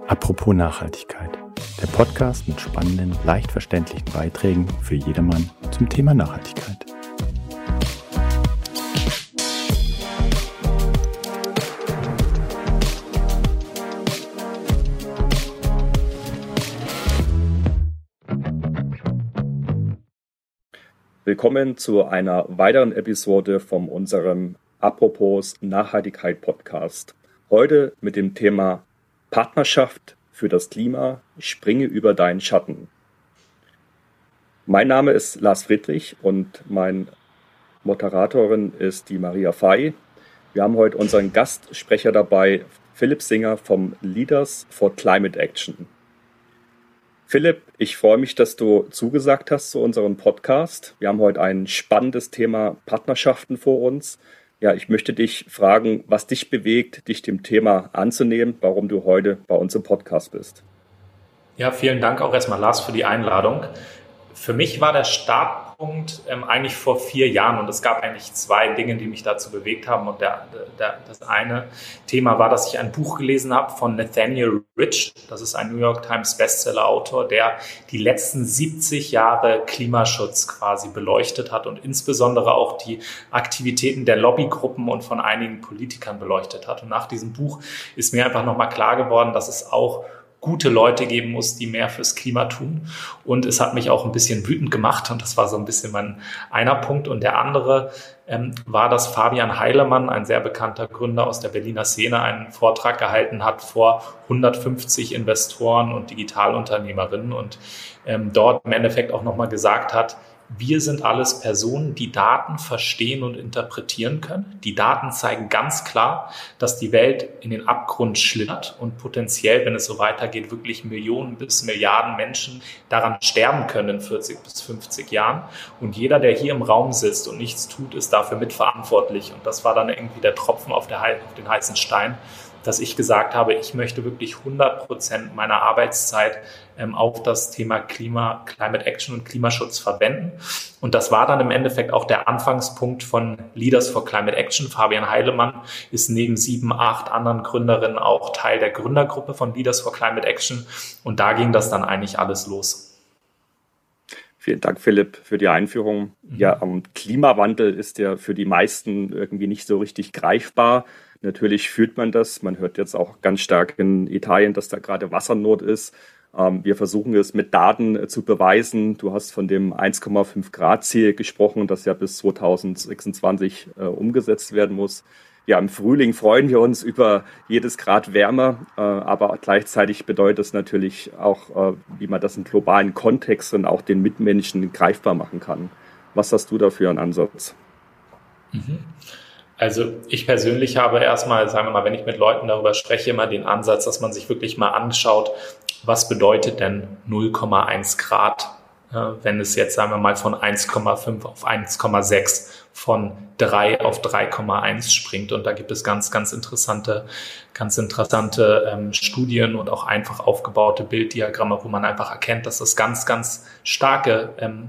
Apropos Nachhaltigkeit. Der Podcast mit spannenden, leicht verständlichen Beiträgen für jedermann zum Thema Nachhaltigkeit. Willkommen zu einer weiteren Episode von unserem Apropos Nachhaltigkeit Podcast. Heute mit dem Thema Partnerschaft für das Klima, springe über deinen Schatten. Mein Name ist Lars Friedrich und mein Moderatorin ist die Maria Fay. Wir haben heute unseren Gastsprecher dabei, Philipp Singer vom Leaders for Climate Action. Philipp, ich freue mich, dass du zugesagt hast zu unserem Podcast. Wir haben heute ein spannendes Thema Partnerschaften vor uns. Ja, ich möchte dich fragen, was dich bewegt, dich dem Thema anzunehmen, warum du heute bei uns im Podcast bist. Ja, vielen Dank auch erstmal, Lars, für die Einladung. Für mich war der Startpunkt ähm, eigentlich vor vier Jahren und es gab eigentlich zwei Dinge, die mich dazu bewegt haben. Und der, der, das eine Thema war, dass ich ein Buch gelesen habe von Nathaniel Rich. Das ist ein New York Times Bestseller-Autor, der die letzten 70 Jahre Klimaschutz quasi beleuchtet hat und insbesondere auch die Aktivitäten der Lobbygruppen und von einigen Politikern beleuchtet hat. Und nach diesem Buch ist mir einfach nochmal klar geworden, dass es auch gute Leute geben muss, die mehr fürs Klima tun. Und es hat mich auch ein bisschen wütend gemacht und das war so ein bisschen mein einer Punkt. Und der andere ähm, war, dass Fabian Heilemann, ein sehr bekannter Gründer aus der Berliner Szene, einen Vortrag gehalten hat vor 150 Investoren und Digitalunternehmerinnen und ähm, dort im Endeffekt auch nochmal gesagt hat, wir sind alles Personen, die Daten verstehen und interpretieren können. Die Daten zeigen ganz klar, dass die Welt in den Abgrund schlittert und potenziell, wenn es so weitergeht, wirklich Millionen bis Milliarden Menschen daran sterben können in 40 bis 50 Jahren. Und jeder, der hier im Raum sitzt und nichts tut, ist dafür mitverantwortlich. Und das war dann irgendwie der Tropfen auf, der, auf den heißen Stein, dass ich gesagt habe, ich möchte wirklich 100 Prozent meiner Arbeitszeit ähm, auf das Thema Klima, Climate Action und Klimaschutz verwenden. Und das war dann im Endeffekt auch der Anfangspunkt von Leaders for Climate Action. Fabian Heilemann ist neben sieben, acht anderen Gründerinnen auch Teil der Gründergruppe von Leaders for Climate Action. Und da ging das dann eigentlich alles los. Vielen Dank, Philipp, für die Einführung. Mhm. Ja, Klimawandel ist ja für die meisten irgendwie nicht so richtig greifbar. Natürlich fühlt man das. Man hört jetzt auch ganz stark in Italien, dass da gerade Wassernot ist. Ähm, wir versuchen es mit Daten äh, zu beweisen. Du hast von dem 1,5 Grad Ziel gesprochen, das ja bis 2026 äh, umgesetzt werden muss. Ja, im Frühling freuen wir uns über jedes Grad wärmer, äh, aber gleichzeitig bedeutet es natürlich auch, wie man das im globalen Kontext und auch den Mitmenschen greifbar machen kann. Was hast du dafür einen Ansatz? Mhm. Also ich persönlich habe erstmal, sagen wir mal, wenn ich mit Leuten darüber spreche, immer den Ansatz, dass man sich wirklich mal anschaut, was bedeutet denn 0,1 Grad, wenn es jetzt, sagen wir mal, von 1,5 auf 1,6, von 3 auf 3,1 springt. Und da gibt es ganz, ganz interessante, ganz interessante ähm, Studien und auch einfach aufgebaute Bilddiagramme, wo man einfach erkennt, dass das ganz, ganz starke ähm,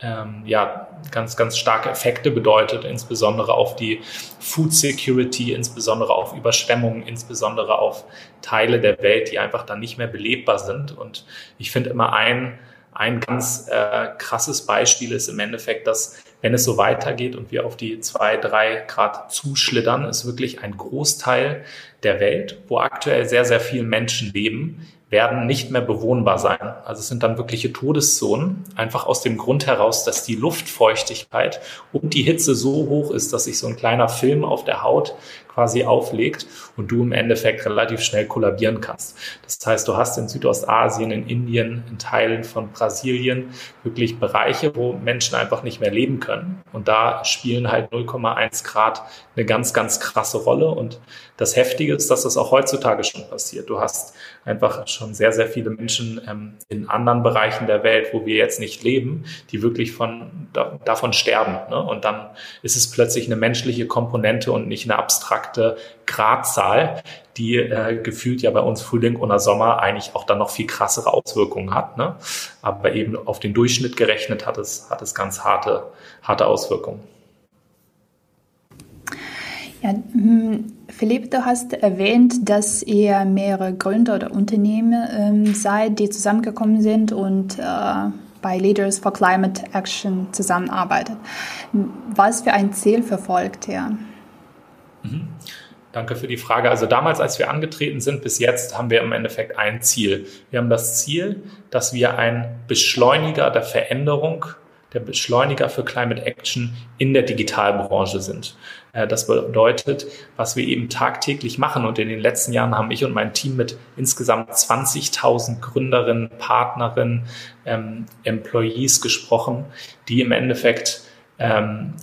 ähm, ja, ganz, ganz starke Effekte bedeutet, insbesondere auf die Food Security, insbesondere auf Überschwemmungen, insbesondere auf Teile der Welt, die einfach dann nicht mehr belebbar sind. Und ich finde immer ein, ein ganz äh, krasses Beispiel ist im Endeffekt, dass wenn es so weitergeht und wir auf die zwei, drei Grad zuschlittern, ist wirklich ein Großteil der Welt, wo aktuell sehr, sehr viele Menschen leben, werden nicht mehr bewohnbar sein. Also es sind dann wirkliche Todeszonen, einfach aus dem Grund heraus, dass die Luftfeuchtigkeit und die Hitze so hoch ist, dass sich so ein kleiner Film auf der Haut quasi auflegt und du im Endeffekt relativ schnell kollabieren kannst. Das heißt, du hast in Südostasien, in Indien, in Teilen von Brasilien wirklich Bereiche, wo Menschen einfach nicht mehr leben können. Und da spielen halt 0,1 Grad eine ganz, ganz krasse Rolle. Und das Heftige ist, dass das auch heutzutage schon passiert. Du hast einfach schon sehr, sehr viele Menschen ähm, in anderen Bereichen der Welt, wo wir jetzt nicht leben, die wirklich von, da, davon sterben. Ne? Und dann ist es plötzlich eine menschliche Komponente und nicht eine abstrakte Gradzahl, die äh, gefühlt ja bei uns Frühling oder Sommer eigentlich auch dann noch viel krassere Auswirkungen hat. Ne? Aber eben auf den Durchschnitt gerechnet hat es, hat es ganz harte, harte Auswirkungen. Ja, hm, Philipp, du hast erwähnt, dass ihr mehrere Gründer oder Unternehmen ähm, seid, die zusammengekommen sind und äh, bei Leaders for Climate Action zusammenarbeitet. Was für ein Ziel verfolgt ihr? Mhm. Danke für die Frage. Also damals, als wir angetreten sind, bis jetzt haben wir im Endeffekt ein Ziel. Wir haben das Ziel, dass wir ein Beschleuniger der Veränderung der Beschleuniger für Climate Action in der Digitalbranche sind. Äh, das bedeutet, was wir eben tagtäglich machen und in den letzten Jahren haben ich und mein Team mit insgesamt 20.000 Gründerinnen, Partnerinnen, ähm, Employees gesprochen, die im Endeffekt ähm,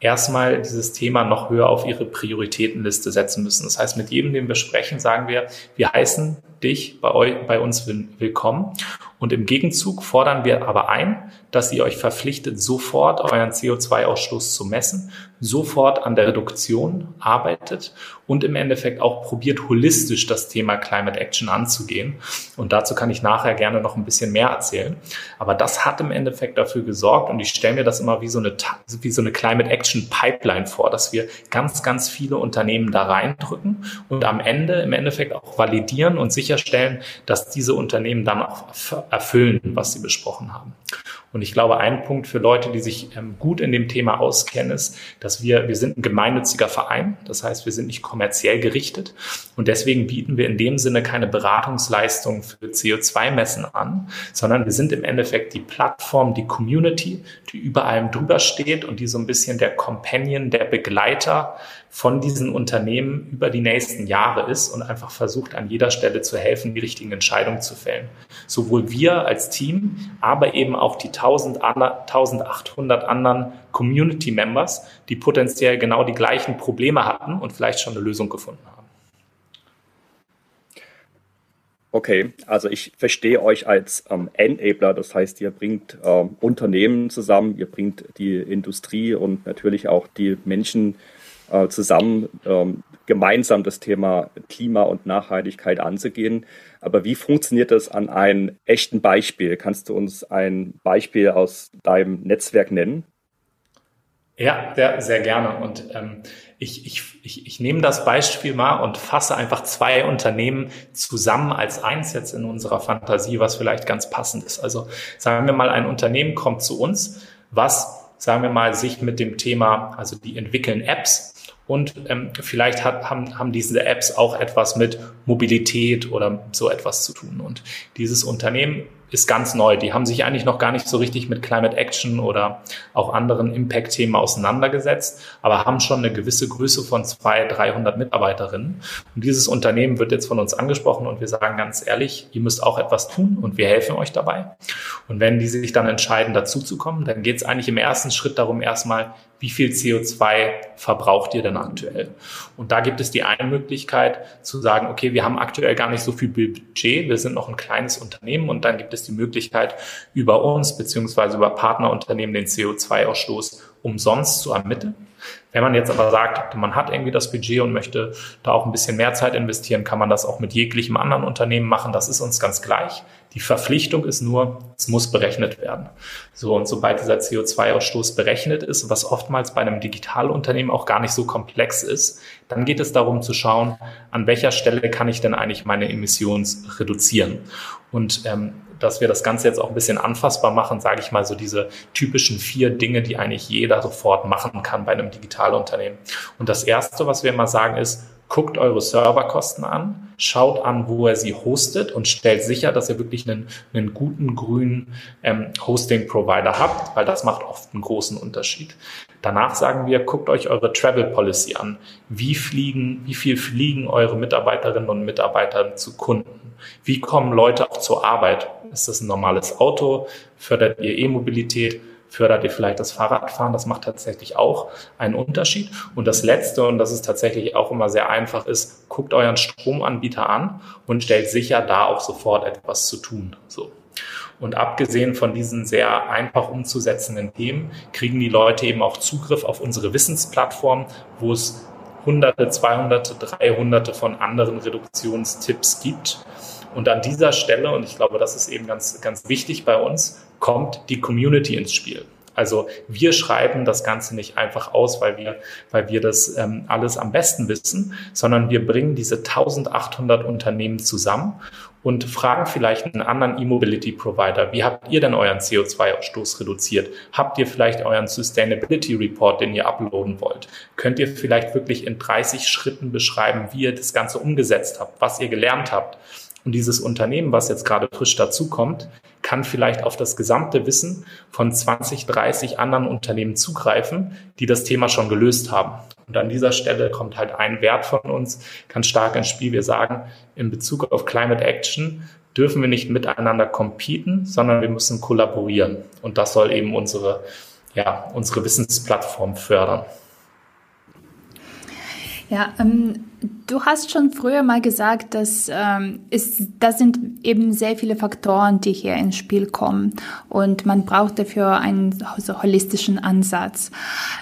erstmal dieses Thema noch höher auf ihre Prioritätenliste setzen müssen. Das heißt, mit jedem, den wir sprechen, sagen wir, wir heißen dich bei, euch, bei uns willkommen. Und im Gegenzug fordern wir aber ein, dass ihr euch verpflichtet, sofort euren CO2-Ausstoß zu messen, sofort an der Reduktion arbeitet und im Endeffekt auch probiert, holistisch das Thema Climate Action anzugehen. Und dazu kann ich nachher gerne noch ein bisschen mehr erzählen. Aber das hat im Endeffekt dafür gesorgt, und ich stelle mir das immer wie so eine, wie so eine Climate Action Pipeline vor, dass wir ganz, ganz viele Unternehmen da reindrücken und am Ende im Endeffekt auch validieren und sicherstellen, dass diese Unternehmen dann auch erfüllen, was sie besprochen haben. Und ich glaube, ein Punkt für Leute, die sich ähm, gut in dem Thema auskennen, ist, dass wir, wir sind ein gemeinnütziger Verein. Das heißt, wir sind nicht kommerziell gerichtet. Und deswegen bieten wir in dem Sinne keine Beratungsleistung für CO2-Messen an, sondern wir sind im Endeffekt die Plattform, die Community, die über allem drüber steht und die so ein bisschen der Companion, der Begleiter von diesen Unternehmen über die nächsten Jahre ist und einfach versucht, an jeder Stelle zu helfen, die richtigen Entscheidungen zu fällen. Sowohl wir als Team, aber eben auch die 1800 anderen Community Members, die potenziell genau die gleichen Probleme hatten und vielleicht schon eine Lösung gefunden haben. Okay, also ich verstehe euch als ähm, Enabler, das heißt, ihr bringt ähm, Unternehmen zusammen, ihr bringt die Industrie und natürlich auch die Menschen äh, zusammen ähm, gemeinsam das Thema Klima und Nachhaltigkeit anzugehen. Aber wie funktioniert das an einem echten Beispiel? Kannst du uns ein Beispiel aus deinem Netzwerk nennen? Ja, sehr, sehr gerne. Und ähm, ich, ich, ich, ich nehme das Beispiel mal und fasse einfach zwei Unternehmen zusammen als eins jetzt in unserer Fantasie, was vielleicht ganz passend ist. Also sagen wir mal, ein Unternehmen kommt zu uns, was, sagen wir mal, sich mit dem Thema, also die entwickeln Apps und ähm, vielleicht hat, haben, haben diese Apps auch etwas mit Mobilität oder so etwas zu tun. Und dieses Unternehmen ist ganz neu. Die haben sich eigentlich noch gar nicht so richtig mit Climate Action oder auch anderen Impact-Themen auseinandergesetzt, aber haben schon eine gewisse Größe von 200, 300 Mitarbeiterinnen. Und dieses Unternehmen wird jetzt von uns angesprochen und wir sagen ganz ehrlich, ihr müsst auch etwas tun und wir helfen euch dabei. Und wenn die sich dann entscheiden, dazuzukommen, dann geht es eigentlich im ersten Schritt darum, erstmal, wie viel CO2 verbraucht ihr denn aktuell? Und da gibt es die eine Möglichkeit zu sagen, okay, wir haben aktuell gar nicht so viel Budget, wir sind noch ein kleines Unternehmen und dann gibt es die Möglichkeit, über uns beziehungsweise über Partnerunternehmen den CO2-Ausstoß umsonst zu ermitteln. Wenn man jetzt aber sagt, man hat irgendwie das Budget und möchte da auch ein bisschen mehr Zeit investieren, kann man das auch mit jeglichem anderen Unternehmen machen. Das ist uns ganz gleich. Die Verpflichtung ist nur, es muss berechnet werden. So, und sobald dieser CO2-Ausstoß berechnet ist, was oftmals bei einem Digitalunternehmen auch gar nicht so komplex ist, dann geht es darum zu schauen, an welcher Stelle kann ich denn eigentlich meine Emissionen reduzieren. Und ähm, dass wir das Ganze jetzt auch ein bisschen anfassbar machen, sage ich mal so diese typischen vier Dinge, die eigentlich jeder sofort machen kann bei einem Digitalunternehmen. Und das Erste, was wir immer sagen, ist, guckt eure Serverkosten an, schaut an, wo er sie hostet und stellt sicher, dass ihr wirklich einen, einen guten grünen ähm, Hosting-Provider habt, weil das macht oft einen großen Unterschied. Danach sagen wir, guckt euch eure Travel Policy an. Wie fliegen, wie viel fliegen eure Mitarbeiterinnen und Mitarbeiter zu Kunden? Wie kommen Leute auch zur Arbeit? Ist das ein normales Auto? Fördert ihr E-Mobilität? Fördert ihr vielleicht das Fahrradfahren? Das macht tatsächlich auch einen Unterschied. Und das Letzte, und das ist tatsächlich auch immer sehr einfach, ist, guckt euren Stromanbieter an und stellt sicher, da auch sofort etwas zu tun. So. Und abgesehen von diesen sehr einfach umzusetzenden Themen, kriegen die Leute eben auch Zugriff auf unsere Wissensplattform, wo es hunderte, zweihunderte, dreihunderte von anderen Reduktionstipps gibt. Und an dieser Stelle, und ich glaube, das ist eben ganz, ganz wichtig bei uns, kommt die Community ins Spiel. Also wir schreiben das Ganze nicht einfach aus, weil wir, weil wir das ähm, alles am besten wissen, sondern wir bringen diese 1800 Unternehmen zusammen und fragen vielleicht einen anderen E-Mobility-Provider, wie habt ihr denn euren CO2-Ausstoß reduziert? Habt ihr vielleicht euren Sustainability Report, den ihr uploaden wollt? Könnt ihr vielleicht wirklich in 30 Schritten beschreiben, wie ihr das Ganze umgesetzt habt, was ihr gelernt habt? Und dieses Unternehmen, was jetzt gerade frisch dazukommt, kann vielleicht auf das gesamte Wissen von 20, 30 anderen Unternehmen zugreifen, die das Thema schon gelöst haben. Und an dieser Stelle kommt halt ein Wert von uns ganz stark ins Spiel. Wir sagen, in Bezug auf Climate Action dürfen wir nicht miteinander competen, sondern wir müssen kollaborieren. Und das soll eben unsere, ja, unsere Wissensplattform fördern. Ja, ähm, du hast schon früher mal gesagt, dass ähm, ist, das sind eben sehr viele Faktoren, die hier ins Spiel kommen und man braucht dafür einen so holistischen Ansatz.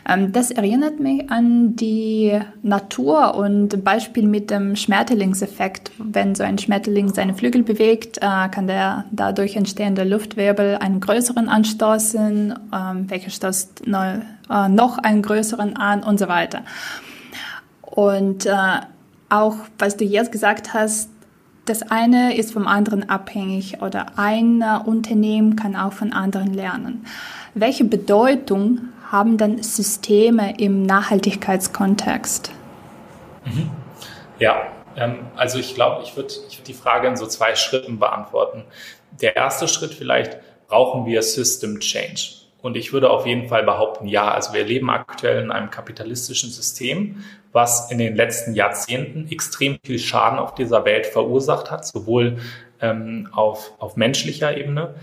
Ähm, das erinnert mich an die Natur und Beispiel mit dem Schmetterlingseffekt. Wenn so ein Schmetterling seine Flügel bewegt, äh, kann der dadurch entstehende Luftwirbel einen größeren anstoßen, ähm, welcher stößt noch, äh, noch einen größeren an und so weiter. Und äh, auch, was du jetzt gesagt hast, das eine ist vom anderen abhängig oder ein äh, Unternehmen kann auch von anderen lernen. Welche Bedeutung haben dann Systeme im Nachhaltigkeitskontext? Mhm. Ja, ähm, also ich glaube, ich würde ich würd die Frage in so zwei Schritten beantworten. Der erste Schritt vielleicht, brauchen wir System Change? Und ich würde auf jeden Fall behaupten, ja. Also wir leben aktuell in einem kapitalistischen System, was in den letzten Jahrzehnten extrem viel Schaden auf dieser Welt verursacht hat, sowohl ähm, auf, auf menschlicher Ebene,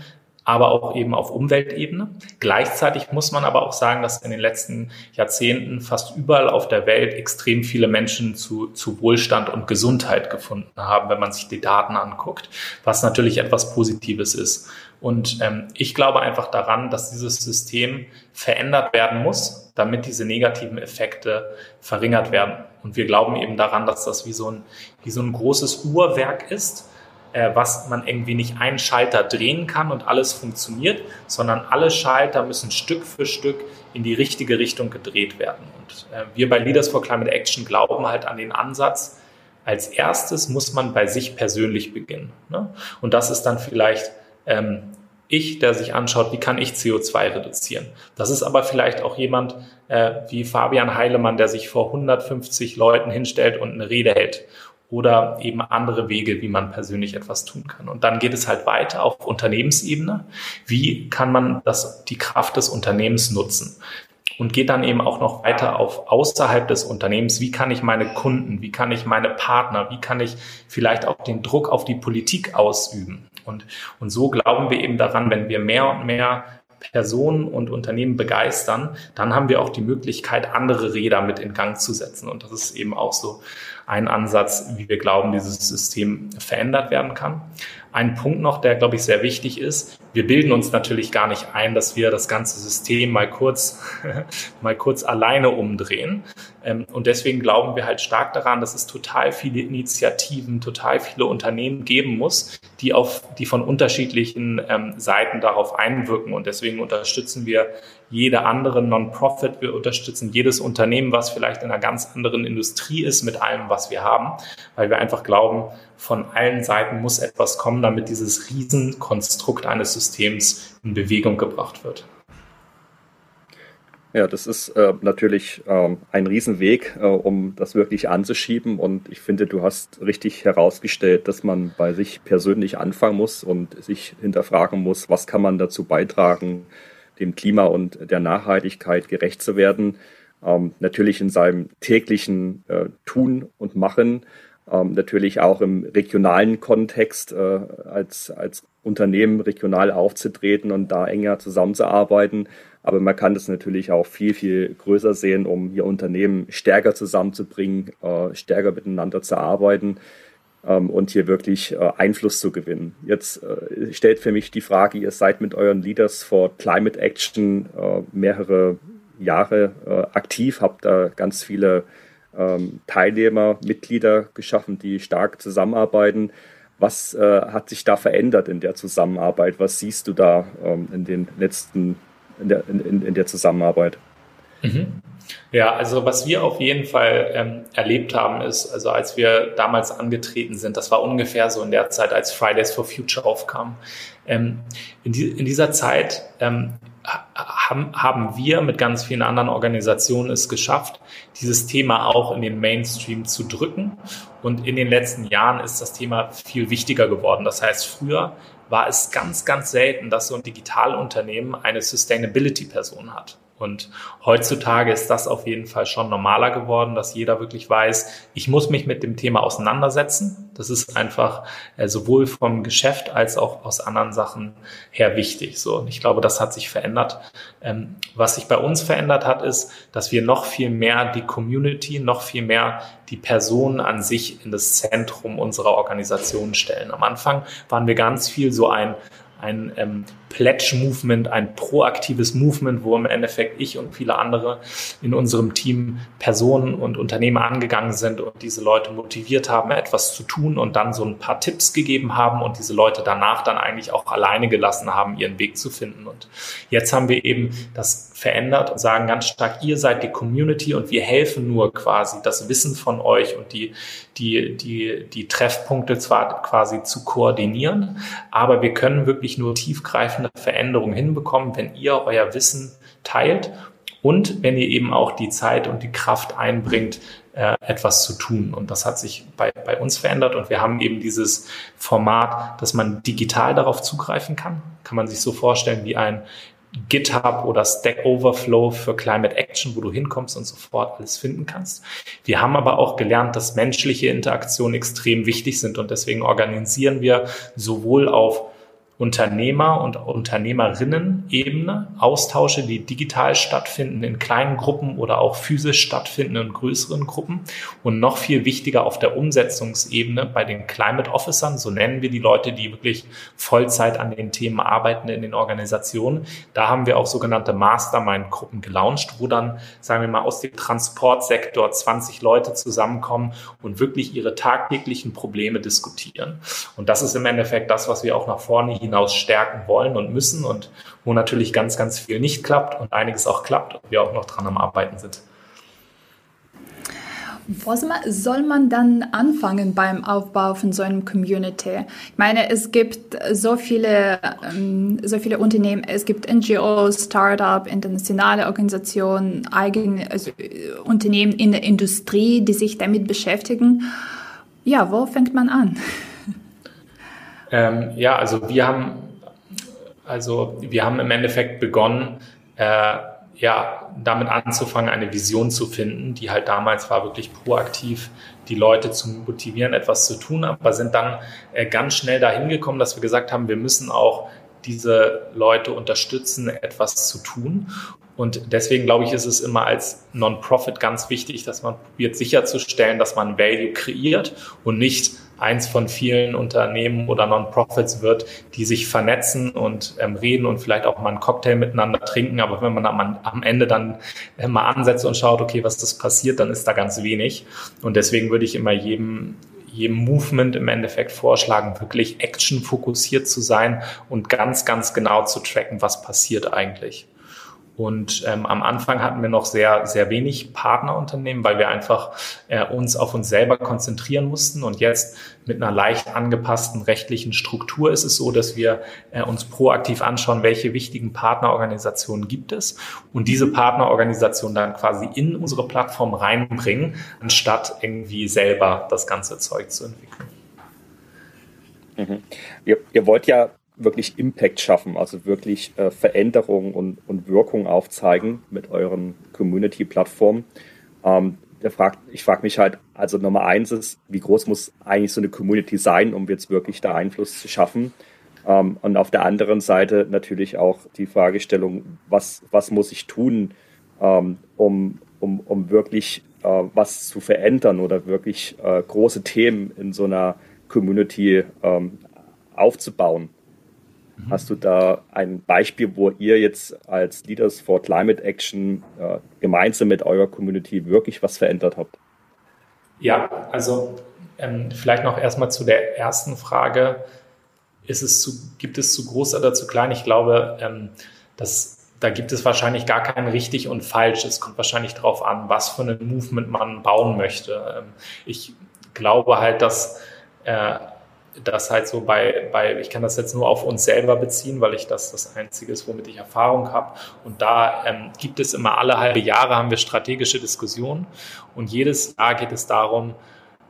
aber auch eben auf Umweltebene. Gleichzeitig muss man aber auch sagen, dass in den letzten Jahrzehnten fast überall auf der Welt extrem viele Menschen zu, zu Wohlstand und Gesundheit gefunden haben, wenn man sich die Daten anguckt, was natürlich etwas Positives ist. Und ähm, ich glaube einfach daran, dass dieses System verändert werden muss, damit diese negativen Effekte verringert werden. Und wir glauben eben daran, dass das wie so ein, wie so ein großes Uhrwerk ist, äh, was man irgendwie nicht einen Schalter drehen kann und alles funktioniert, sondern alle Schalter müssen Stück für Stück in die richtige Richtung gedreht werden. Und äh, wir bei Leaders for Climate Action glauben halt an den Ansatz, als erstes muss man bei sich persönlich beginnen. Ne? Und das ist dann vielleicht ähm, ich, der sich anschaut, wie kann ich CO2 reduzieren. Das ist aber vielleicht auch jemand äh, wie Fabian Heilemann, der sich vor 150 Leuten hinstellt und eine Rede hält oder eben andere Wege, wie man persönlich etwas tun kann. Und dann geht es halt weiter auf Unternehmensebene. Wie kann man das, die Kraft des Unternehmens nutzen? Und geht dann eben auch noch weiter auf außerhalb des Unternehmens. Wie kann ich meine Kunden, wie kann ich meine Partner, wie kann ich vielleicht auch den Druck auf die Politik ausüben? Und, und so glauben wir eben daran, wenn wir mehr und mehr Personen und Unternehmen begeistern, dann haben wir auch die Möglichkeit, andere Räder mit in Gang zu setzen. Und das ist eben auch so ein Ansatz, wie wir glauben, dieses System verändert werden kann. Ein Punkt noch, der, glaube ich, sehr wichtig ist. Wir bilden uns natürlich gar nicht ein, dass wir das ganze System mal kurz, mal kurz alleine umdrehen. Ähm, und deswegen glauben wir halt stark daran, dass es total viele Initiativen, total viele Unternehmen geben muss, die auf, die von unterschiedlichen ähm, Seiten darauf einwirken. Und deswegen unterstützen wir jede andere Non-Profit. Wir unterstützen jedes Unternehmen, was vielleicht in einer ganz anderen Industrie ist mit allem, was wir haben, weil wir einfach glauben, von allen Seiten muss etwas kommen, damit dieses Riesenkonstrukt eines Systems in Bewegung gebracht wird. Ja, das ist äh, natürlich äh, ein Riesenweg, äh, um das wirklich anzuschieben. Und ich finde, du hast richtig herausgestellt, dass man bei sich persönlich anfangen muss und sich hinterfragen muss, was kann man dazu beitragen, dem Klima und der Nachhaltigkeit gerecht zu werden. Ähm, natürlich in seinem täglichen äh, Tun und Machen, ähm, natürlich auch im regionalen Kontext äh, als, als Unternehmen regional aufzutreten und da enger zusammenzuarbeiten. Aber man kann das natürlich auch viel, viel größer sehen, um hier Unternehmen stärker zusammenzubringen, äh, stärker miteinander zu arbeiten ähm, und hier wirklich äh, Einfluss zu gewinnen. Jetzt äh, stellt für mich die Frage, ihr seid mit euren Leaders for Climate Action äh, mehrere Jahre äh, aktiv, habt da ganz viele ähm, Teilnehmer, Mitglieder geschaffen, die stark zusammenarbeiten. Was äh, hat sich da verändert in der Zusammenarbeit? Was siehst du da ähm, in den letzten in der, in, in der Zusammenarbeit? Mhm. Ja, also was wir auf jeden Fall ähm, erlebt haben, ist, also als wir damals angetreten sind, das war ungefähr so in der Zeit, als Fridays for Future aufkam. Ähm, in, die, in, dieser Zeit ähm, haben, haben wir mit ganz vielen anderen Organisationen es geschafft, dieses Thema auch in den Mainstream zu drücken. Und in den letzten Jahren ist das Thema viel wichtiger geworden. Das heißt, früher war es ganz, ganz selten, dass so ein Digitalunternehmen eine Sustainability-Person hat. Und heutzutage ist das auf jeden Fall schon normaler geworden, dass jeder wirklich weiß, ich muss mich mit dem Thema auseinandersetzen. Das ist einfach äh, sowohl vom Geschäft als auch aus anderen Sachen her wichtig. So, und ich glaube, das hat sich verändert. Ähm, was sich bei uns verändert hat, ist, dass wir noch viel mehr die Community, noch viel mehr die Person an sich in das Zentrum unserer Organisation stellen. Am Anfang waren wir ganz viel so ein ein ähm, Pledge-Movement, ein proaktives Movement, wo im Endeffekt ich und viele andere in unserem Team Personen und Unternehmer angegangen sind und diese Leute motiviert haben, etwas zu tun und dann so ein paar Tipps gegeben haben und diese Leute danach dann eigentlich auch alleine gelassen haben, ihren Weg zu finden. Und jetzt haben wir eben das verändert und sagen ganz stark, ihr seid die Community und wir helfen nur quasi das Wissen von euch und die, die, die, die Treffpunkte zwar quasi zu koordinieren, aber wir können wirklich nur tiefgreifende eine Veränderung hinbekommen, wenn ihr euer Wissen teilt und wenn ihr eben auch die Zeit und die Kraft einbringt, äh, etwas zu tun. Und das hat sich bei, bei uns verändert und wir haben eben dieses Format, dass man digital darauf zugreifen kann. Kann man sich so vorstellen wie ein GitHub oder Stack Overflow für Climate Action, wo du hinkommst und sofort alles finden kannst. Wir haben aber auch gelernt, dass menschliche Interaktionen extrem wichtig sind und deswegen organisieren wir sowohl auf Unternehmer- und Unternehmerinnen-Ebene, Austausche, die digital stattfinden in kleinen Gruppen oder auch physisch stattfinden in größeren Gruppen. Und noch viel wichtiger auf der Umsetzungsebene bei den Climate Officern, so nennen wir die Leute, die wirklich Vollzeit an den Themen arbeiten in den Organisationen. Da haben wir auch sogenannte Mastermind-Gruppen gelauncht, wo dann, sagen wir mal, aus dem Transportsektor 20 Leute zusammenkommen und wirklich ihre tagtäglichen Probleme diskutieren. Und das ist im Endeffekt das, was wir auch nach vorne hinaus stärken wollen und müssen und wo natürlich ganz, ganz viel nicht klappt und einiges auch klappt und wir auch noch dran am Arbeiten sind. Wo soll man dann anfangen beim Aufbau von so einem Community? Ich meine, es gibt so viele, ähm, so viele Unternehmen, es gibt NGOs, Startup, internationale Organisationen, eigene also äh, Unternehmen in der Industrie, die sich damit beschäftigen. Ja, wo fängt man an? Ähm, ja, also wir haben, also wir haben im Endeffekt begonnen, äh, ja, damit anzufangen, eine Vision zu finden, die halt damals war wirklich proaktiv, die Leute zu motivieren, etwas zu tun, aber sind dann äh, ganz schnell dahin gekommen, dass wir gesagt haben, wir müssen auch diese Leute unterstützen, etwas zu tun. Und deswegen glaube ich, ist es immer als Non-Profit ganz wichtig, dass man probiert sicherzustellen, dass man Value kreiert und nicht eins von vielen Unternehmen oder Non-Profits wird, die sich vernetzen und ähm, reden und vielleicht auch mal einen Cocktail miteinander trinken. Aber wenn man am, Ende dann äh, mal ansetzt und schaut, okay, was das passiert, dann ist da ganz wenig. Und deswegen würde ich immer jedem jedem Movement im Endeffekt vorschlagen, wirklich action-fokussiert zu sein und ganz, ganz genau zu tracken, was passiert eigentlich. Und ähm, am Anfang hatten wir noch sehr, sehr wenig Partnerunternehmen, weil wir einfach äh, uns auf uns selber konzentrieren mussten. Und jetzt mit einer leicht angepassten rechtlichen Struktur ist es so, dass wir äh, uns proaktiv anschauen, welche wichtigen Partnerorganisationen gibt es und diese Partnerorganisationen dann quasi in unsere Plattform reinbringen, anstatt irgendwie selber das ganze Zeug zu entwickeln. Mhm. Ihr, ihr wollt ja wirklich Impact schaffen, also wirklich äh, Veränderung und, und Wirkung aufzeigen mit euren Community-Plattformen. Ähm, fragt, ich frage mich halt, also Nummer eins ist, wie groß muss eigentlich so eine Community sein, um jetzt wirklich da Einfluss zu schaffen? Ähm, und auf der anderen Seite natürlich auch die Fragestellung, was, was muss ich tun, ähm, um, um, um wirklich äh, was zu verändern oder wirklich äh, große Themen in so einer Community ähm, aufzubauen? Mhm. Hast du da ein Beispiel, wo ihr jetzt als Leaders for Climate Action äh, gemeinsam mit eurer Community wirklich was verändert habt? Ja, also ähm, vielleicht noch erstmal zu der ersten Frage. Ist es zu, gibt es zu groß oder zu klein? Ich glaube, ähm, dass da gibt es wahrscheinlich gar kein richtig und falsch. Es kommt wahrscheinlich darauf an, was für ein Movement man bauen möchte. Ähm, ich glaube halt, dass äh, das halt so bei, bei, ich kann das jetzt nur auf uns selber beziehen, weil ich das das Einzige ist, womit ich Erfahrung habe. Und da ähm, gibt es immer alle halbe Jahre haben wir strategische Diskussionen und jedes Jahr geht es darum,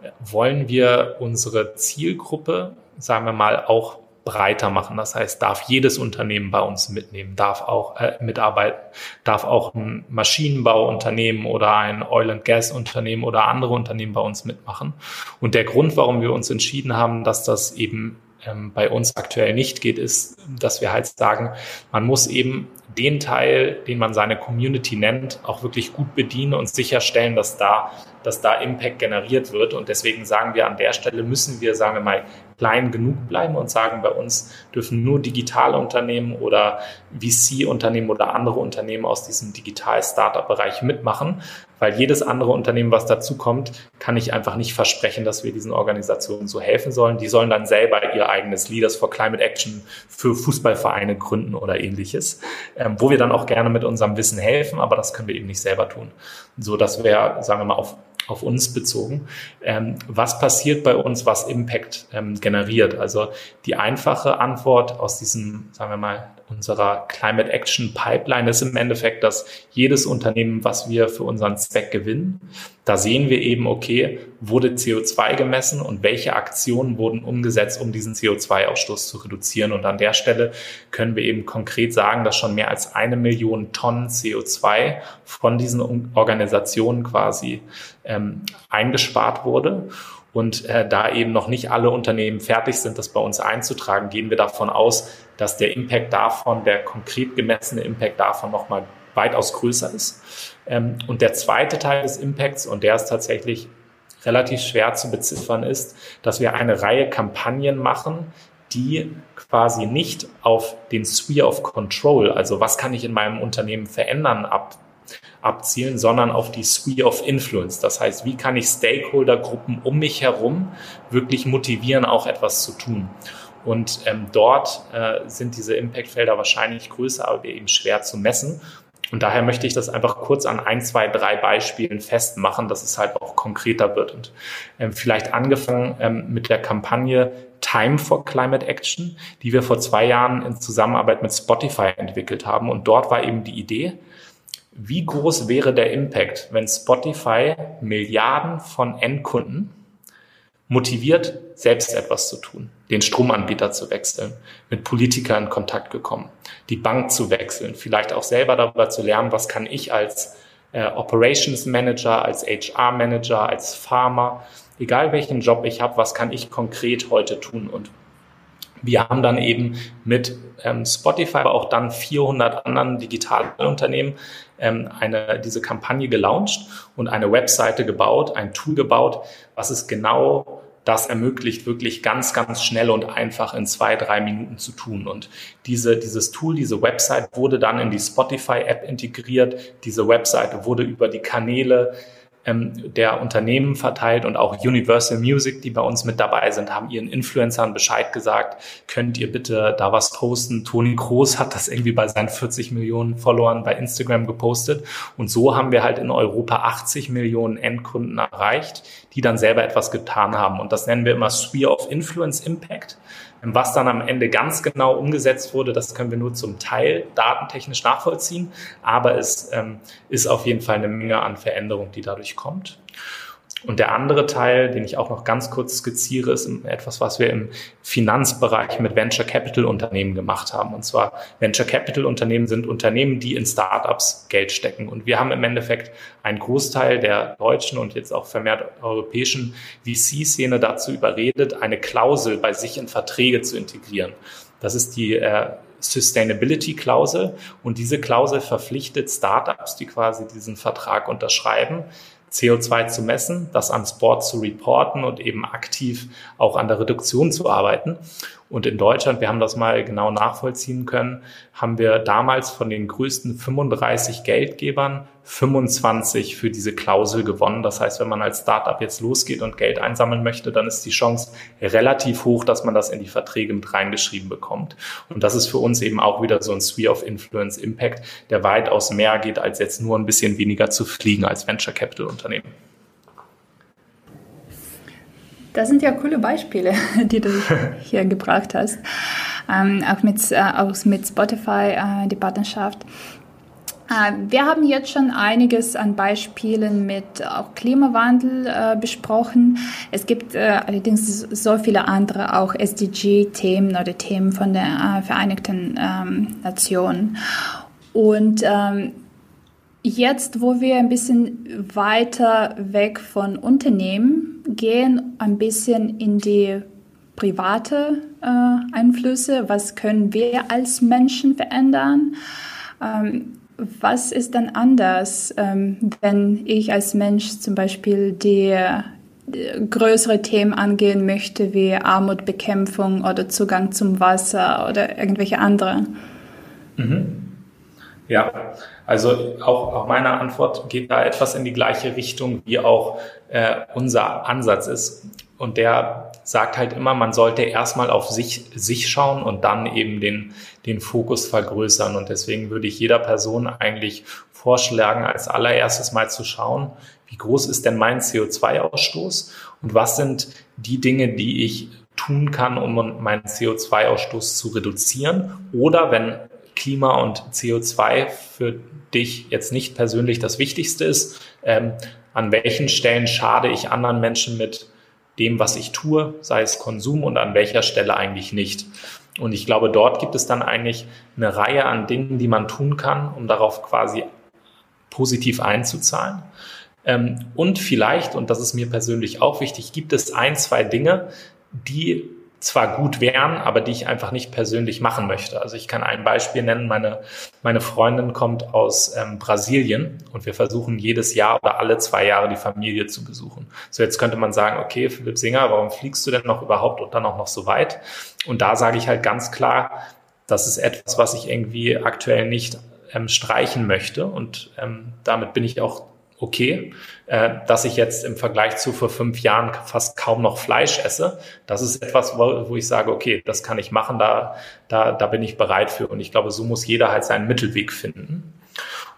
äh, wollen wir unsere Zielgruppe, sagen wir mal, auch breiter machen. Das heißt, darf jedes Unternehmen bei uns mitnehmen, darf auch äh, mitarbeiten, darf auch ein Maschinenbauunternehmen oder ein Oil and Gas Unternehmen oder andere Unternehmen bei uns mitmachen. Und der Grund, warum wir uns entschieden haben, dass das eben ähm, bei uns aktuell nicht geht, ist, dass wir halt sagen, man muss eben den Teil, den man seine Community nennt, auch wirklich gut bedienen und sicherstellen, dass da, dass da Impact generiert wird. Und deswegen sagen wir an der Stelle müssen wir, sagen wir mal, klein genug bleiben und sagen, bei uns dürfen nur digitale Unternehmen oder VC-Unternehmen oder andere Unternehmen aus diesem Digital-Startup-Bereich mitmachen, weil jedes andere Unternehmen, was dazu kommt, kann ich einfach nicht versprechen, dass wir diesen Organisationen so helfen sollen. Die sollen dann selber ihr eigenes Leaders for Climate Action für Fußballvereine gründen oder ähnliches, ähm, wo wir dann auch gerne mit unserem Wissen helfen, aber das können wir eben nicht selber tun. So, das wäre, sagen wir mal, auf auf uns bezogen. Ähm, was passiert bei uns, was Impact ähm, generiert? Also die einfache Antwort aus diesem, sagen wir mal, unserer Climate Action Pipeline ist im Endeffekt, dass jedes Unternehmen, was wir für unseren Zweck gewinnen, da sehen wir eben, okay, wurde CO2 gemessen und welche Aktionen wurden umgesetzt, um diesen CO2-Ausstoß zu reduzieren. Und an der Stelle können wir eben konkret sagen, dass schon mehr als eine Million Tonnen CO2 von diesen Organisationen quasi ähm, eingespart wurde. Und äh, da eben noch nicht alle Unternehmen fertig sind, das bei uns einzutragen, gehen wir davon aus, dass der Impact davon, der konkret gemessene Impact davon nochmal weitaus größer ist. Ähm, und der zweite Teil des Impacts, und der ist tatsächlich relativ schwer zu beziffern, ist, dass wir eine Reihe Kampagnen machen, die quasi nicht auf den Sphere of Control, also was kann ich in meinem Unternehmen verändern, ab, abzielen, sondern auf die Sphere of Influence. Das heißt, wie kann ich Stakeholdergruppen um mich herum wirklich motivieren, auch etwas zu tun? Und ähm, dort äh, sind diese Impactfelder wahrscheinlich größer, aber eben schwer zu messen. Und daher möchte ich das einfach kurz an ein, zwei, drei Beispielen festmachen, dass es halt auch konkreter wird. Und ähm, vielleicht angefangen ähm, mit der Kampagne Time for Climate Action, die wir vor zwei Jahren in Zusammenarbeit mit Spotify entwickelt haben. Und dort war eben die Idee, wie groß wäre der Impact, wenn Spotify Milliarden von Endkunden motiviert, selbst etwas zu tun, den Stromanbieter zu wechseln, mit Politikern in Kontakt gekommen, die Bank zu wechseln, vielleicht auch selber darüber zu lernen, was kann ich als äh, Operations Manager, als HR Manager, als Farmer, egal welchen Job ich habe, was kann ich konkret heute tun? Und wir haben dann eben mit ähm, Spotify, aber auch dann 400 anderen Digitalunternehmen ähm, eine, diese Kampagne gelauncht und eine Webseite gebaut, ein Tool gebaut, was es genau das ermöglicht, wirklich ganz, ganz schnell und einfach in zwei, drei Minuten zu tun. Und diese, dieses Tool, diese Website wurde dann in die Spotify-App integriert. Diese Webseite wurde über die Kanäle ähm, der Unternehmen verteilt und auch Universal Music, die bei uns mit dabei sind, haben ihren Influencern Bescheid gesagt, könnt ihr bitte da was posten. Toni Kroos hat das irgendwie bei seinen 40 Millionen Followern bei Instagram gepostet und so haben wir halt in Europa 80 Millionen Endkunden erreicht, die dann selber etwas getan haben und das nennen wir immer Sphere of Influence Impact. Was dann am Ende ganz genau umgesetzt wurde, das können wir nur zum Teil datentechnisch nachvollziehen, aber es ähm, ist auf jeden Fall eine Menge an Veränderung, die dadurch kommt. Und der andere Teil, den ich auch noch ganz kurz skizziere, ist etwas, was wir im Finanzbereich mit Venture Capital Unternehmen gemacht haben. Und zwar Venture Capital Unternehmen sind Unternehmen, die in Startups Geld stecken. Und wir haben im Endeffekt einen Großteil der deutschen und jetzt auch vermehrt europäischen VC-Szene dazu überredet, eine Klausel bei sich in Verträge zu integrieren. Das ist die äh, Sustainability-Klausel. Und diese Klausel verpflichtet Startups, die quasi diesen Vertrag unterschreiben, CO2 zu messen, das ans Board zu reporten und eben aktiv auch an der Reduktion zu arbeiten. Und in Deutschland, wir haben das mal genau nachvollziehen können, haben wir damals von den größten 35 Geldgebern 25 für diese Klausel gewonnen. Das heißt, wenn man als Startup jetzt losgeht und Geld einsammeln möchte, dann ist die Chance relativ hoch, dass man das in die Verträge mit reingeschrieben bekommt. Und das ist für uns eben auch wieder so ein Sphere of Influence Impact, der weitaus mehr geht, als jetzt nur ein bisschen weniger zu fliegen als Venture Capital Unternehmen. Das sind ja coole Beispiele, die du hier gebracht hast. Ähm, auch, mit, äh, auch mit Spotify, äh, die Partnerschaft. Äh, wir haben jetzt schon einiges an Beispielen mit auch Klimawandel äh, besprochen. Es gibt äh, allerdings so viele andere auch SDG-Themen oder Themen von der äh, Vereinigten ähm, Nationen. Und ähm, jetzt, wo wir ein bisschen weiter weg von Unternehmen gehen, ein bisschen in die private äh, Einflüsse, was können wir als Menschen verändern? Ähm, was ist dann anders, ähm, wenn ich als Mensch zum Beispiel die, die größere Themen angehen möchte, wie Armutbekämpfung oder Zugang zum Wasser oder irgendwelche andere? Mhm. Ja, also auch, auch meine Antwort geht da etwas in die gleiche Richtung, wie auch äh, unser Ansatz ist. Und der sagt halt immer, man sollte erstmal auf sich, sich schauen und dann eben den, den Fokus vergrößern. Und deswegen würde ich jeder Person eigentlich vorschlagen, als allererstes mal zu schauen, wie groß ist denn mein CO2-Ausstoß und was sind die Dinge, die ich tun kann, um meinen CO2-Ausstoß zu reduzieren. Oder wenn Klima und CO2 für dich jetzt nicht persönlich das Wichtigste ist, ähm, an welchen Stellen schade ich anderen Menschen mit dem, was ich tue, sei es Konsum und an welcher Stelle eigentlich nicht. Und ich glaube, dort gibt es dann eigentlich eine Reihe an Dingen, die man tun kann, um darauf quasi positiv einzuzahlen. Ähm, und vielleicht, und das ist mir persönlich auch wichtig, gibt es ein, zwei Dinge, die zwar gut wären, aber die ich einfach nicht persönlich machen möchte. Also ich kann ein Beispiel nennen. Meine, meine Freundin kommt aus ähm, Brasilien und wir versuchen jedes Jahr oder alle zwei Jahre die Familie zu besuchen. So jetzt könnte man sagen, okay, Philipp Singer, warum fliegst du denn noch überhaupt und dann auch noch so weit? Und da sage ich halt ganz klar, das ist etwas, was ich irgendwie aktuell nicht ähm, streichen möchte. Und ähm, damit bin ich auch okay, äh, dass ich jetzt im Vergleich zu vor fünf Jahren fast kaum noch Fleisch esse. Das ist etwas, wo, wo ich sage, okay, das kann ich machen, da, da, da bin ich bereit für. Und ich glaube, so muss jeder halt seinen Mittelweg finden.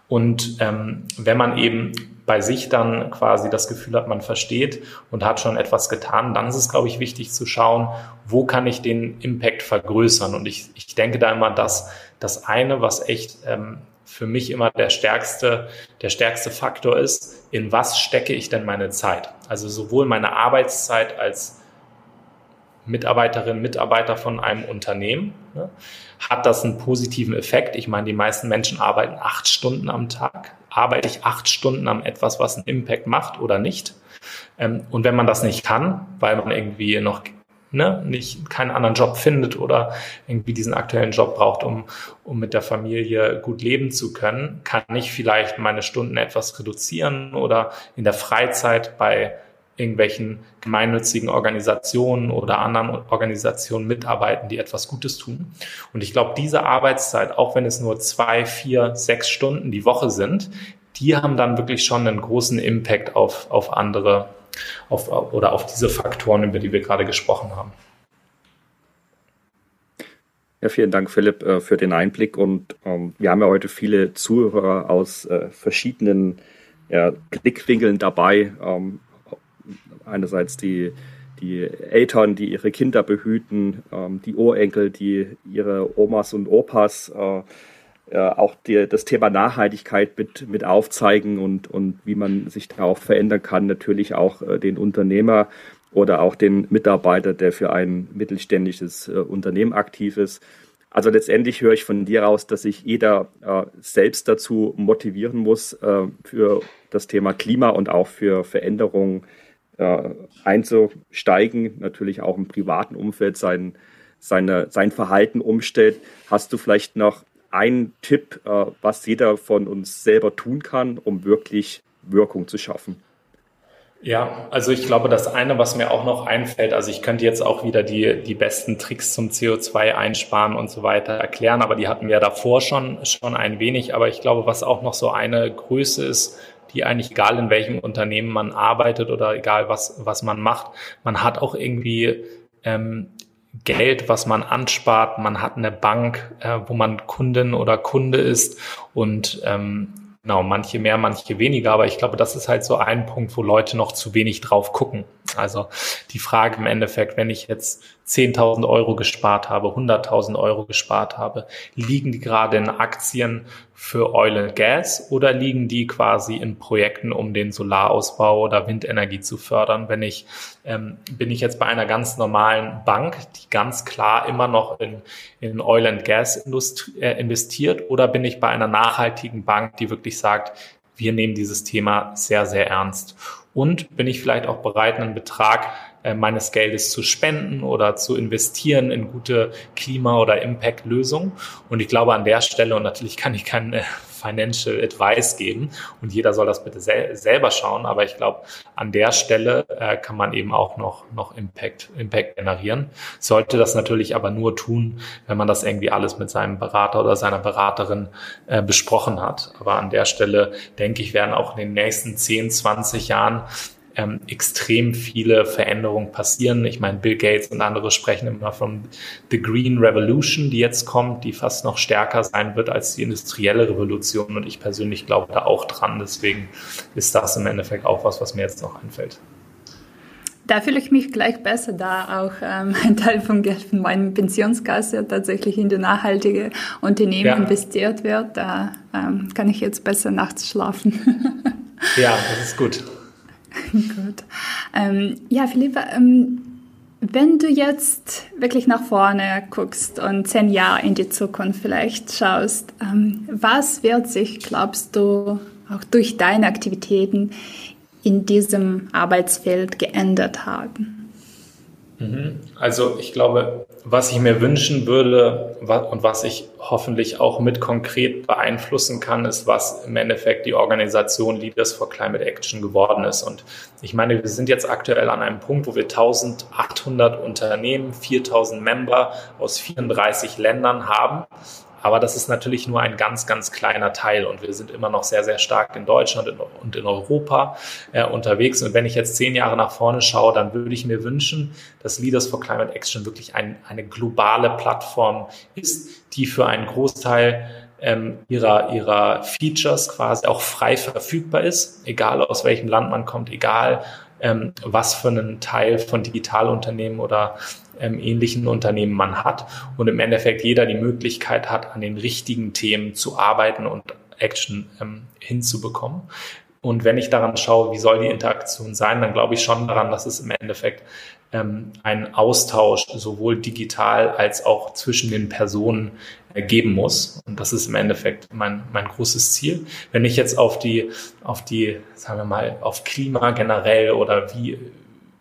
Und ähm, wenn man eben bei sich dann quasi das Gefühl hat, man versteht und hat schon etwas getan, dann ist es, glaube ich, wichtig zu schauen, wo kann ich den Impact vergrößern. Und ich, ich denke da immer, dass das eine, was echt ähm, für mich immer der stärkste, der stärkste Faktor ist, in was stecke ich denn meine Zeit? Also sowohl meine Arbeitszeit als Mitarbeiterin, Mitarbeiter von einem Unternehmen, ne, hat das einen positiven Effekt. Ich meine, die meisten Menschen arbeiten acht Stunden am Tag. Arbeite ich acht Stunden am etwas, was einen Impact macht oder nicht? Ähm, und wenn man das nicht kann, weil man irgendwie noch ne, nicht keinen anderen Job findet oder irgendwie diesen aktuellen Job braucht, um, um mit der Familie gut leben zu können, kann ich vielleicht meine Stunden etwas reduzieren oder in der Freizeit bei irgendwelchen gemeinnützigen Organisationen oder anderen Organisationen mitarbeiten, die etwas Gutes tun. Und ich glaube, diese Arbeitszeit, auch wenn es nur zwei, vier, sechs Stunden die Woche sind, die haben dann wirklich schon einen großen Impact auf, auf andere auf, oder auf diese Faktoren, über die wir gerade gesprochen haben. Ja, vielen Dank, Philipp, äh, für den Einblick. Und ähm, wir haben ja heute viele Zuhörer aus äh, verschiedenen ja, Blickwinkeln dabei. Ähm, einerseits die, die Eltern, die ihre Kinder behüten, ähm, die Urenkel, die ihre Omas und Opas äh, auch die, das Thema Nachhaltigkeit mit, mit aufzeigen und, und wie man sich da auch verändern kann. Natürlich auch äh, den Unternehmer oder auch den Mitarbeiter, der für ein mittelständisches äh, Unternehmen aktiv ist. Also letztendlich höre ich von dir aus, dass sich jeder äh, selbst dazu motivieren muss, äh, für das Thema Klima und auch für Veränderungen äh, einzusteigen, natürlich auch im privaten Umfeld sein, seine, sein Verhalten umstellt. Hast du vielleicht noch ein Tipp, äh, was jeder von uns selber tun kann, um wirklich Wirkung zu schaffen? Ja, also ich glaube, das eine, was mir auch noch einfällt, also ich könnte jetzt auch wieder die, die besten Tricks zum CO2 einsparen und so weiter erklären, aber die hatten wir davor schon, schon ein wenig. Aber ich glaube, was auch noch so eine Größe ist, die eigentlich egal in welchem Unternehmen man arbeitet oder egal was, was man macht, man hat auch irgendwie ähm, Geld, was man anspart, man hat eine Bank, äh, wo man Kundin oder Kunde ist. Und ähm, Genau, manche mehr, manche weniger, aber ich glaube, das ist halt so ein Punkt, wo Leute noch zu wenig drauf gucken. Also die Frage im Endeffekt, wenn ich jetzt 10.000 Euro gespart habe, 100.000 Euro gespart habe, liegen die gerade in Aktien für Oil and Gas oder liegen die quasi in Projekten, um den Solarausbau oder Windenergie zu fördern? Wenn ich, ähm, bin ich jetzt bei einer ganz normalen Bank, die ganz klar immer noch in, in Oil and Gas äh, investiert oder bin ich bei einer nachhaltigen Bank, die wirklich sagt, wir nehmen dieses Thema sehr, sehr ernst? Und bin ich vielleicht auch bereit, einen Betrag äh, meines Geldes zu spenden oder zu investieren in gute Klima- oder Impact-Lösungen. Und ich glaube an der Stelle, und natürlich kann ich keine Financial Advice geben und jeder soll das bitte sel selber schauen, aber ich glaube, an der Stelle äh, kann man eben auch noch, noch Impact, Impact generieren. Sollte das natürlich aber nur tun, wenn man das irgendwie alles mit seinem Berater oder seiner Beraterin äh, besprochen hat. Aber an der Stelle, denke ich, werden auch in den nächsten 10, 20 Jahren ähm, extrem viele Veränderungen passieren. Ich meine, Bill Gates und andere sprechen immer von The Green Revolution, die jetzt kommt, die fast noch stärker sein wird als die industrielle Revolution. Und ich persönlich glaube da auch dran. Deswegen ist das im Endeffekt auch was, was mir jetzt noch einfällt. Da fühle ich mich gleich besser, da auch ähm, ein Teil vom Geld von meinem Pensionskasse tatsächlich in die nachhaltige Unternehmen ja. investiert wird. Da ähm, kann ich jetzt besser nachts schlafen. ja, das ist gut. Gut. Ähm, ja, Philippe, ähm, wenn du jetzt wirklich nach vorne guckst und zehn Jahre in die Zukunft vielleicht schaust, ähm, was wird sich, glaubst du, auch durch deine Aktivitäten in diesem Arbeitsfeld geändert haben? Mhm. Also ich glaube, was ich mir wünschen würde und was ich hoffentlich auch mit konkret beeinflussen kann, ist, was im Endeffekt die Organisation Leaders for Climate Action geworden ist. Und ich meine, wir sind jetzt aktuell an einem Punkt, wo wir 1800 Unternehmen, 4000 Member aus 34 Ländern haben. Aber das ist natürlich nur ein ganz, ganz kleiner Teil und wir sind immer noch sehr, sehr stark in Deutschland und in Europa äh, unterwegs. Und wenn ich jetzt zehn Jahre nach vorne schaue, dann würde ich mir wünschen, dass Leaders for Climate Action wirklich ein, eine globale Plattform ist, die für einen Großteil ähm, ihrer, ihrer Features quasi auch frei verfügbar ist, egal aus welchem Land man kommt, egal ähm, was für einen Teil von Digitalunternehmen oder ähm, ähnlichen Unternehmen man hat und im Endeffekt jeder die Möglichkeit hat, an den richtigen Themen zu arbeiten und Action ähm, hinzubekommen. Und wenn ich daran schaue, wie soll die Interaktion sein, dann glaube ich schon daran, dass es im Endeffekt ähm, einen Austausch sowohl digital als auch zwischen den Personen äh, geben muss. Und das ist im Endeffekt mein, mein großes Ziel. Wenn ich jetzt auf die, auf die, sagen wir mal, auf Klima generell oder wie,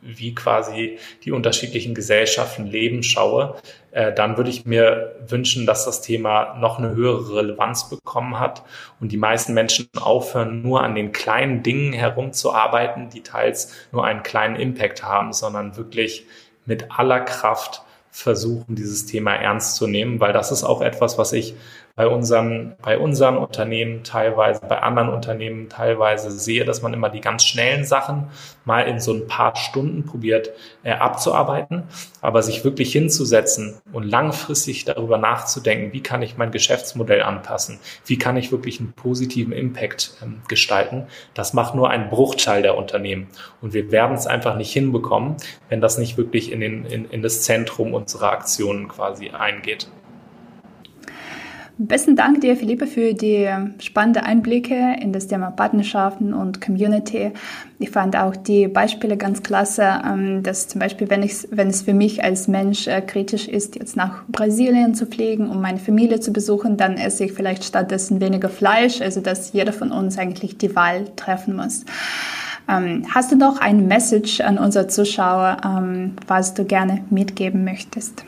wie quasi die unterschiedlichen Gesellschaften leben, schaue, äh, dann würde ich mir wünschen, dass das Thema noch eine höhere Relevanz bekommen hat und die meisten Menschen aufhören, nur an den kleinen Dingen herumzuarbeiten, die teils nur einen kleinen Impact haben, sondern wirklich mit aller Kraft versuchen, dieses Thema ernst zu nehmen, weil das ist auch etwas, was ich bei unseren, bei unseren Unternehmen teilweise, bei anderen Unternehmen teilweise sehe, dass man immer die ganz schnellen Sachen mal in so ein paar Stunden probiert äh, abzuarbeiten, aber sich wirklich hinzusetzen und langfristig darüber nachzudenken, wie kann ich mein Geschäftsmodell anpassen, wie kann ich wirklich einen positiven Impact ähm, gestalten, das macht nur ein Bruchteil der Unternehmen. Und wir werden es einfach nicht hinbekommen, wenn das nicht wirklich in, den, in, in das Zentrum unserer Aktionen quasi eingeht. Besten Dank dir, Philippe, für die spannenden Einblicke in das Thema Partnerschaften und Community. Ich fand auch die Beispiele ganz klasse, ähm, dass zum Beispiel, wenn, ich, wenn es für mich als Mensch äh, kritisch ist, jetzt nach Brasilien zu fliegen, um meine Familie zu besuchen, dann esse ich vielleicht stattdessen weniger Fleisch, also dass jeder von uns eigentlich die Wahl treffen muss. Ähm, hast du noch ein Message an unsere Zuschauer, ähm, was du gerne mitgeben möchtest?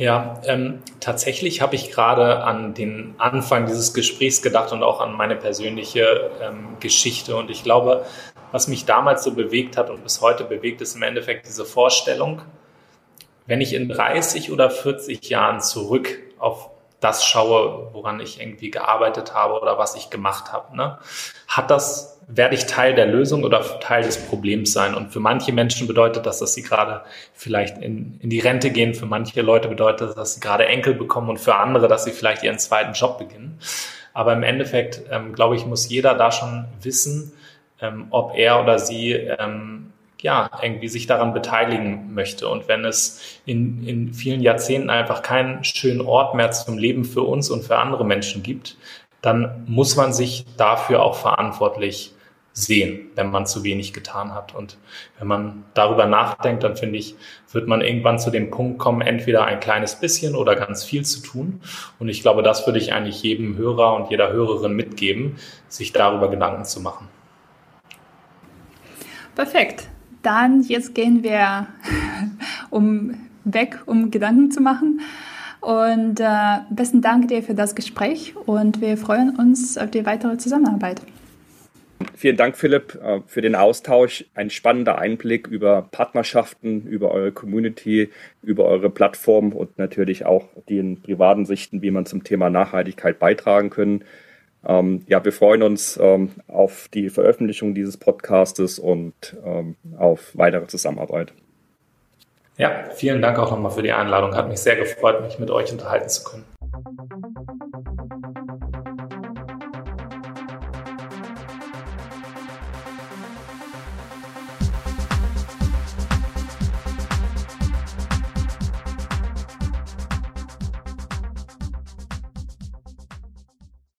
Ja, ähm, tatsächlich habe ich gerade an den Anfang dieses Gesprächs gedacht und auch an meine persönliche ähm, Geschichte. Und ich glaube, was mich damals so bewegt hat und bis heute bewegt, ist im Endeffekt diese Vorstellung, wenn ich in 30 oder 40 Jahren zurück auf das schaue, woran ich irgendwie gearbeitet habe oder was ich gemacht habe, ne, hat das, werde ich Teil der Lösung oder Teil des Problems sein? Und für manche Menschen bedeutet das, dass sie gerade vielleicht in, in die Rente gehen. Für manche Leute bedeutet das, dass sie gerade Enkel bekommen und für andere, dass sie vielleicht ihren zweiten Job beginnen. Aber im Endeffekt, ähm, glaube ich, muss jeder da schon wissen, ähm, ob er oder sie ähm, ja, irgendwie sich daran beteiligen möchte. Und wenn es in, in vielen Jahrzehnten einfach keinen schönen Ort mehr zum Leben für uns und für andere Menschen gibt, dann muss man sich dafür auch verantwortlich sehen, wenn man zu wenig getan hat. Und wenn man darüber nachdenkt, dann finde ich, wird man irgendwann zu dem Punkt kommen, entweder ein kleines bisschen oder ganz viel zu tun. Und ich glaube, das würde ich eigentlich jedem Hörer und jeder Hörerin mitgeben, sich darüber Gedanken zu machen. Perfekt. Dann jetzt gehen wir um weg, um Gedanken zu machen. Und äh, besten Dank dir für das Gespräch und wir freuen uns auf die weitere Zusammenarbeit. Vielen Dank, Philipp, äh, für den Austausch. Ein spannender Einblick über Partnerschaften, über eure Community, über eure Plattform und natürlich auch den privaten Sichten, wie man zum Thema Nachhaltigkeit beitragen können. Ähm, ja, wir freuen uns ähm, auf die Veröffentlichung dieses Podcastes und ähm, auf weitere Zusammenarbeit. Ja, vielen Dank auch nochmal für die Einladung. Hat mich sehr gefreut, mich mit euch unterhalten zu können.